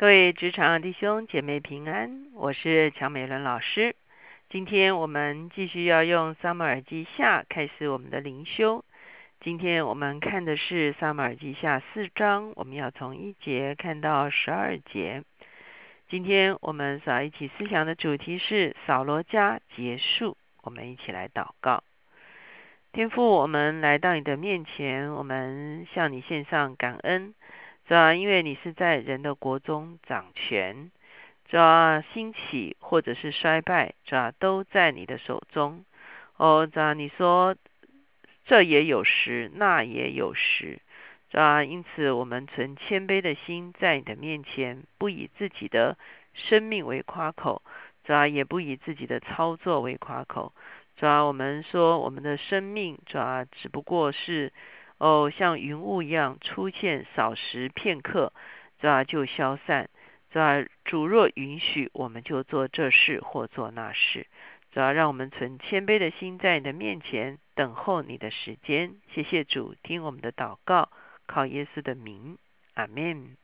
各位职场弟兄姐妹平安，我是乔美伦老师。今天我们继续要用撒母耳记下开始我们的灵修。今天我们看的是撒母耳记下四章，我们要从一节看到十二节。今天我们所要一起思想的主题是扫罗家结束。我们一起来祷告，天父，我们来到你的面前，我们向你献上感恩。主要因为你是在人的国中掌权，主要兴起或者是衰败，主要都在你的手中。哦，主要你说这也有时，那也有时，主要因此我们存谦卑的心在你的面前，不以自己的生命为夸口，主要也不以自己的操作为夸口。主要我们说我们的生命，主要只不过是。哦，像云雾一样出现，少时片刻，是吧？就消散，是吧？主若允许，我们就做这事或做那事，主要让我们存谦卑的心，在你的面前等候你的时间。谢谢主，听我们的祷告，靠耶稣的名，阿门。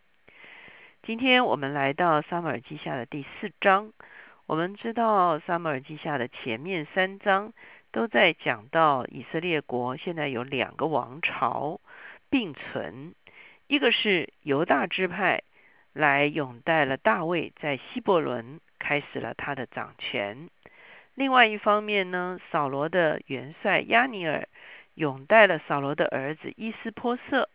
今天我们来到撒母耳记下的第四章。我们知道撒母耳记下的前面三章。都在讲到以色列国现在有两个王朝并存，一个是犹大支派来拥戴了大卫在希伯伦开始了他的掌权，另外一方面呢，扫罗的元帅亚尼尔拥戴了扫罗的儿子伊斯波瑟，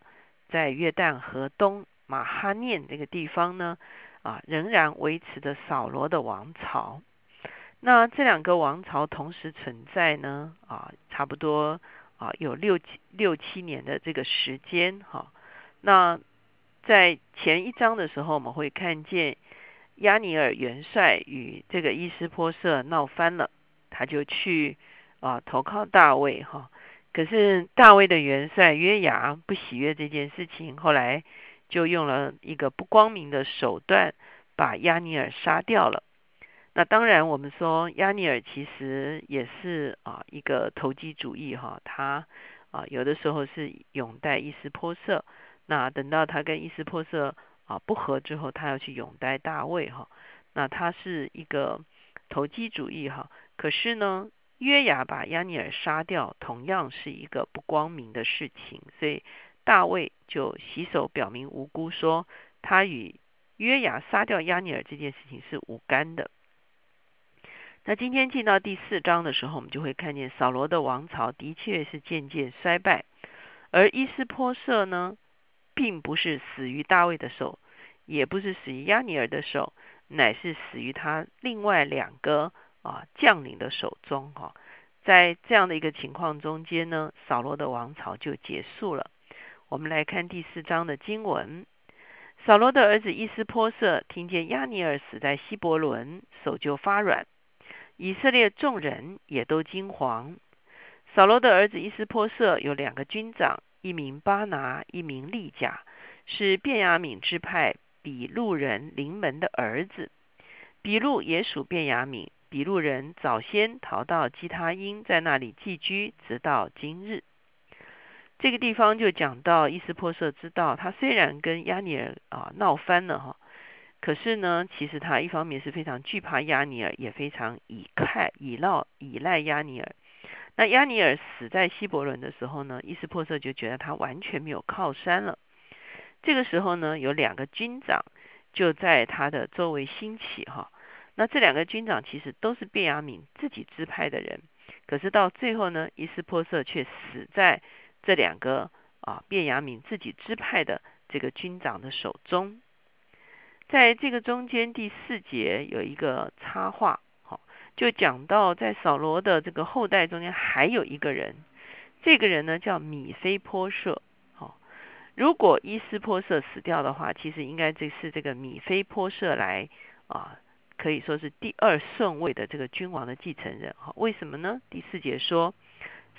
在约旦河东马哈念这个地方呢，啊，仍然维持着扫罗的王朝。那这两个王朝同时存在呢？啊，差不多啊有六七六七年的这个时间哈。那在前一章的时候，我们会看见亚尼尔元帅与这个伊斯波瑟闹翻了，他就去啊投靠大卫哈。可是大卫的元帅约雅不喜悦这件事情，后来就用了一个不光明的手段，把亚尼尔杀掉了。那当然，我们说亚尼尔其实也是啊一个投机主义哈，他啊有的时候是拥戴伊斯波色，那等到他跟伊斯波色啊不和之后，他要去拥戴大卫哈，那他是一个投机主义哈。可是呢，约雅把亚尼尔杀掉，同样是一个不光明的事情，所以大卫就洗手表明无辜，说他与约雅杀掉亚尼尔这件事情是无干的。那今天进到第四章的时候，我们就会看见扫罗的王朝的确是渐渐衰败，而伊斯波瑟呢，并不是死于大卫的手，也不是死于亚尼尔的手，乃是死于他另外两个啊将领的手中。哈，在这样的一个情况中间呢，扫罗的王朝就结束了。我们来看第四章的经文：扫罗的儿子伊斯波瑟听见亚尼尔死在希伯伦，手就发软。以色列众人也都惊惶。扫罗的儿子伊斯波瑟有两个军长，一名巴拿，一名利甲，是便雅悯支派比路人临门的儿子。比路也属便雅悯。比路人早先逃到基他因，在那里寄居，直到今日。这个地方就讲到伊斯波瑟知道，他虽然跟亚尼尔啊闹翻了哈。可是呢，其实他一方面是非常惧怕亚尼尔，也非常倚靠、倚赖、依赖亚尼尔。那亚尼尔死在希伯伦的时候呢，伊斯珀瑟就觉得他完全没有靠山了。这个时候呢，有两个军长就在他的周围兴起哈。那这两个军长其实都是便雅敏自己支派的人，可是到最后呢，伊斯珀瑟却死在这两个啊便雅敏自己支派的这个军长的手中。在这个中间第四节有一个插画，好，就讲到在扫罗的这个后代中间还有一个人，这个人呢叫米菲波设，好，如果伊斯波设死掉的话，其实应该这是这个米菲波设来啊，可以说是第二顺位的这个君王的继承人，哈，为什么呢？第四节说，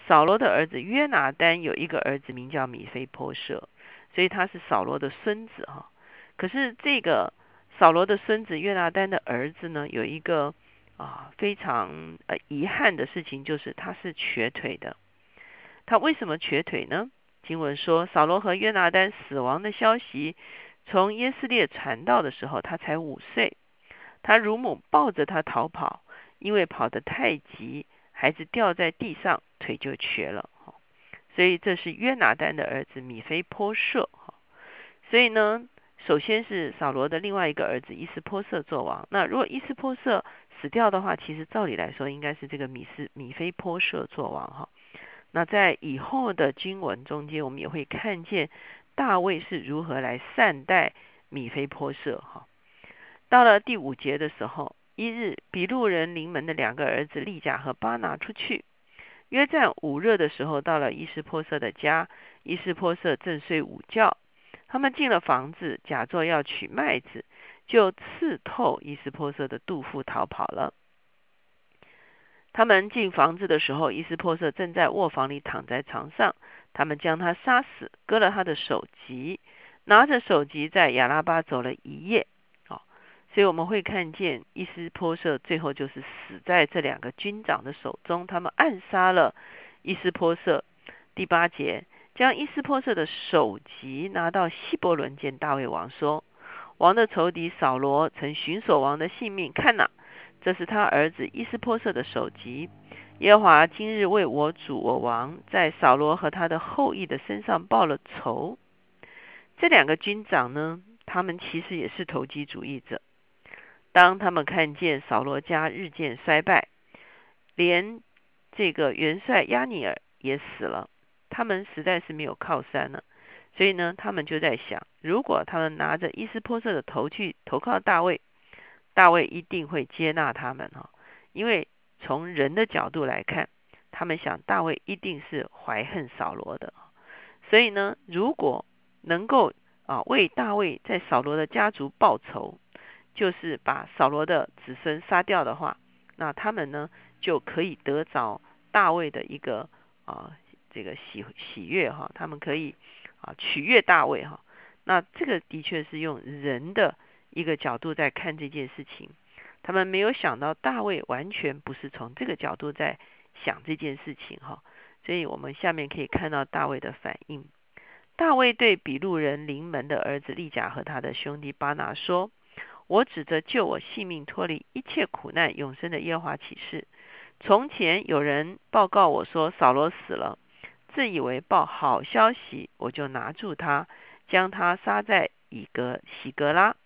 扫罗的儿子约拿丹有一个儿子名叫米菲波设，所以他是扫罗的孙子，哈，可是这个。扫罗的孙子约拿丹的儿子呢，有一个啊非常呃遗憾的事情，就是他是瘸腿的。他为什么瘸腿呢？经文说，扫罗和约拿丹死亡的消息从耶斯列传道的时候，他才五岁。他乳母抱着他逃跑，因为跑得太急，孩子掉在地上，腿就瘸了。所以这是约拿丹的儿子米菲波设。所以呢，首先是扫罗的另外一个儿子伊斯波瑟做王。那如果伊斯波瑟死掉的话，其实照理来说应该是这个米斯米菲波设做王哈。那在以后的经文中间，我们也会看见大卫是如何来善待米菲波瑟哈。到了第五节的时候，一日比路人临门的两个儿子利甲和巴拿出去，约在午热的时候，到了伊斯波瑟的家，伊斯波瑟正睡午觉，他们进了房子，假作要取麦子，就刺透伊斯波设的肚腹逃跑了。他们进房子的时候，伊斯珀瑟正在卧房里躺在床上。他们将他杀死，割了他的首级，拿着首级在亚拉巴走了一夜。哦，所以我们会看见伊斯珀瑟最后就是死在这两个军长的手中。他们暗杀了伊斯珀瑟。第八节，将伊斯珀瑟的首级拿到希伯伦见大卫王，说：“王的仇敌扫罗曾寻索王的性命，看哪！”这是他儿子伊斯波瑟的首级。耶和华今日为我主我王在扫罗和他的后裔的身上报了仇。这两个军长呢，他们其实也是投机主义者。当他们看见扫罗家日渐衰败，连这个元帅亚尼尔也死了，他们实在是没有靠山了。所以呢，他们就在想，如果他们拿着伊斯波瑟的头去投靠大卫。大卫一定会接纳他们哈，因为从人的角度来看，他们想大卫一定是怀恨扫罗的，所以呢，如果能够啊为大卫在扫罗的家族报仇，就是把扫罗的子孙杀掉的话，那他们呢就可以得着大卫的一个啊这个喜喜悦哈，他们可以啊取悦大卫哈，那这个的确是用人的。一个角度在看这件事情，他们没有想到大卫完全不是从这个角度在想这件事情哈，所以我们下面可以看到大卫的反应。大卫对比路人临门的儿子利甲和他的兄弟巴拿说：“我指着救我性命、脱离一切苦难、永生的耶和华起誓。从前有人报告我说扫罗死了，自以为报好消息，我就拿住他，将他杀在以格喜格拉。”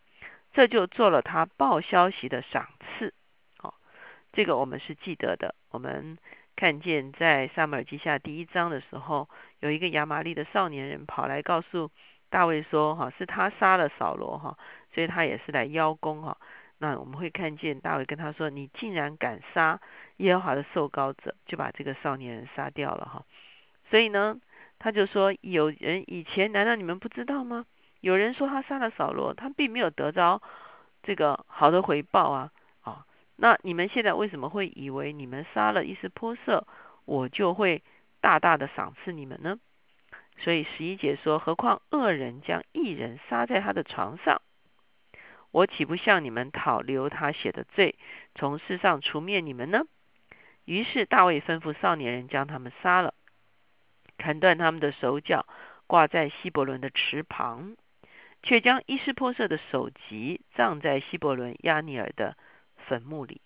这就做了他报消息的赏赐，好，这个我们是记得的。我们看见在萨母尔记下第一章的时候，有一个亚玛利的少年人跑来告诉大卫说：“哈，是他杀了扫罗，哈，所以他也是来邀功，哈。”那我们会看见大卫跟他说：“你竟然敢杀耶和华的受膏者，就把这个少年人杀掉了，哈。”所以呢，他就说：“有人以前难道你们不知道吗？”有人说他杀了扫罗，他并没有得着这个好的回报啊！啊，那你们现在为什么会以为你们杀了一斯波色，我就会大大的赏赐你们呢？所以十一节说：何况恶人将一人杀在他的床上，我岂不向你们讨留他写的罪，从世上除灭你们呢？于是大卫吩咐少年人将他们杀了，砍断他们的手脚，挂在希伯伦的池旁。却将伊斯波瑟的首级葬在希伯伦亚尼尔的坟墓里。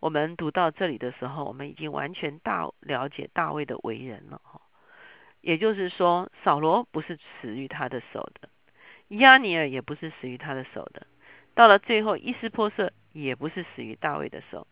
我们读到这里的时候，我们已经完全大了解大卫的为人了。也就是说，扫罗不是死于他的手的，亚尼尔也不是死于他的手的。到了最后，伊斯波瑟也不是死于大卫的手。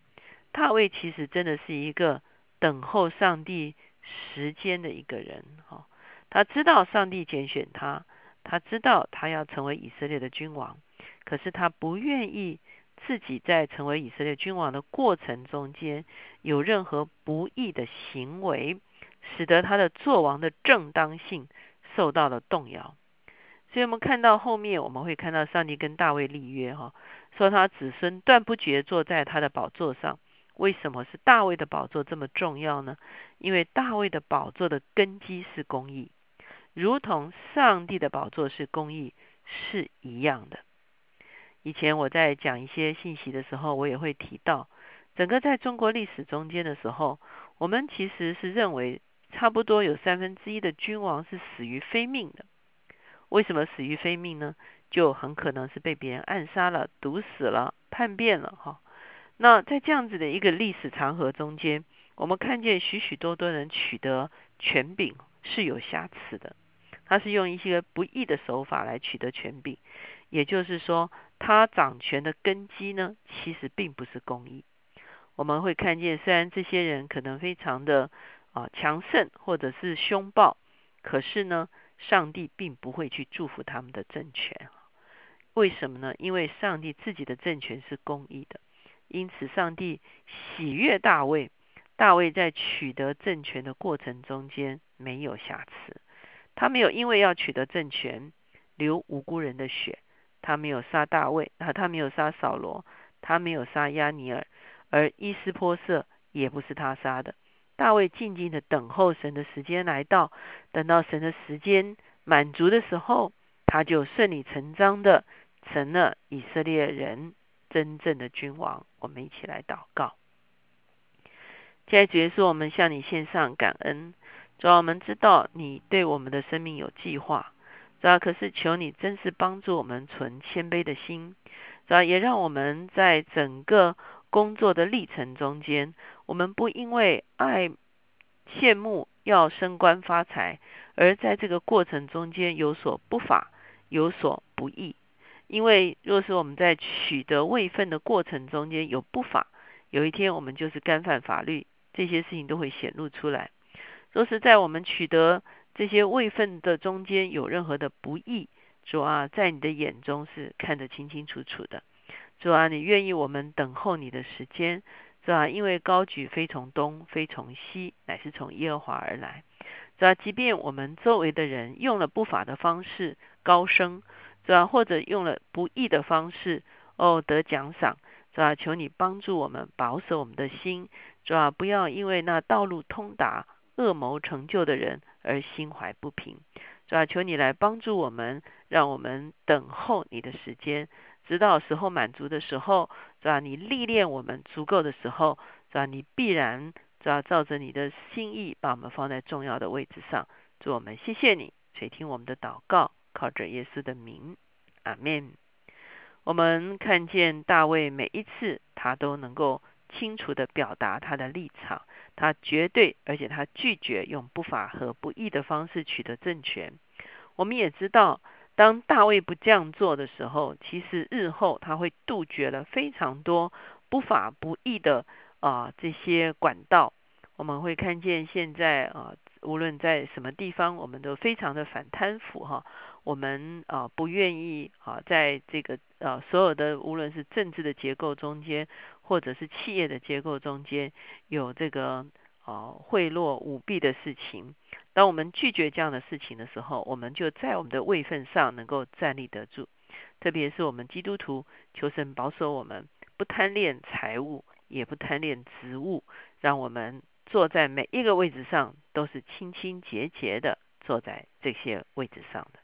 大卫其实真的是一个等候上帝时间的一个人。哈，他知道上帝拣选他。他知道他要成为以色列的君王，可是他不愿意自己在成为以色列君王的过程中间有任何不义的行为，使得他的做王的正当性受到了动摇。所以，我们看到后面，我们会看到上帝跟大卫立约，哈，说他子孙断不绝坐在他的宝座上。为什么是大卫的宝座这么重要呢？因为大卫的宝座的根基是公义。如同上帝的宝座是公义是一样的。以前我在讲一些信息的时候，我也会提到，整个在中国历史中间的时候，我们其实是认为差不多有三分之一的君王是死于非命的。为什么死于非命呢？就很可能是被别人暗杀了、毒死了、叛变了哈。那在这样子的一个历史长河中间，我们看见许许多多人取得权柄是有瑕疵的，他是用一些不义的手法来取得权柄，也就是说，他掌权的根基呢，其实并不是公义。我们会看见，虽然这些人可能非常的啊强盛或者是凶暴，可是呢，上帝并不会去祝福他们的政权。为什么呢？因为上帝自己的政权是公义的，因此上帝喜悦大卫。大卫在取得政权的过程中间没有瑕疵，他没有因为要取得政权流无辜人的血，他没有杀大卫，啊，他没有杀扫罗，他没有杀亚尼尔，而伊斯波色也不是他杀的。大卫静静的等候神的时间来到，等到神的时间满足的时候，他就顺理成章的。成了以色列人真正的君王，我们一起来祷告。现在主耶稣，我们向你献上感恩。主要我们知道你对我们的生命有计划，主要可是求你真是帮助我们存谦卑的心，主要也让我们在整个工作的历程中间，我们不因为爱羡慕要升官发财，而在这个过程中间有所不法，有所不义。因为若是我们在取得位分的过程中间有不法，有一天我们就是干犯法律，这些事情都会显露出来。若是在我们取得这些位分的中间有任何的不义，主啊，在你的眼中是看得清清楚楚的。主啊，你愿意我们等候你的时间，是吧？因为高举非从东，非从西，乃是从耶和华而来。是吧？即便我们周围的人用了不法的方式高升。是吧？或者用了不义的方式哦得奖赏，是吧？求你帮助我们保守我们的心，是吧？不要因为那道路通达、恶谋成就的人而心怀不平，是吧？求你来帮助我们，让我们等候你的时间，直到时候满足的时候，是吧？你历练我们足够的时候，是吧？你必然是吧？照着你的心意，把我们放在重要的位置上。祝我们谢谢你垂听我们的祷告。靠着耶稣的名，阿门。我们看见大卫每一次，他都能够清楚的表达他的立场，他绝对而且他拒绝用不法和不义的方式取得政权。我们也知道，当大卫不这样做的时候，其实日后他会杜绝了非常多不法不义的啊这些管道。我们会看见现在啊，无论在什么地方，我们都非常的反贪腐哈。我们啊不愿意啊，在这个呃所有的无论是政治的结构中间，或者是企业的结构中间，有这个啊贿赂舞弊的事情。当我们拒绝这样的事情的时候，我们就在我们的位份上能够站立得住。特别是我们基督徒，求神保守我们，不贪恋财物，也不贪恋职务，让我们坐在每一个位置上都是清清洁洁的，坐在这些位置上的。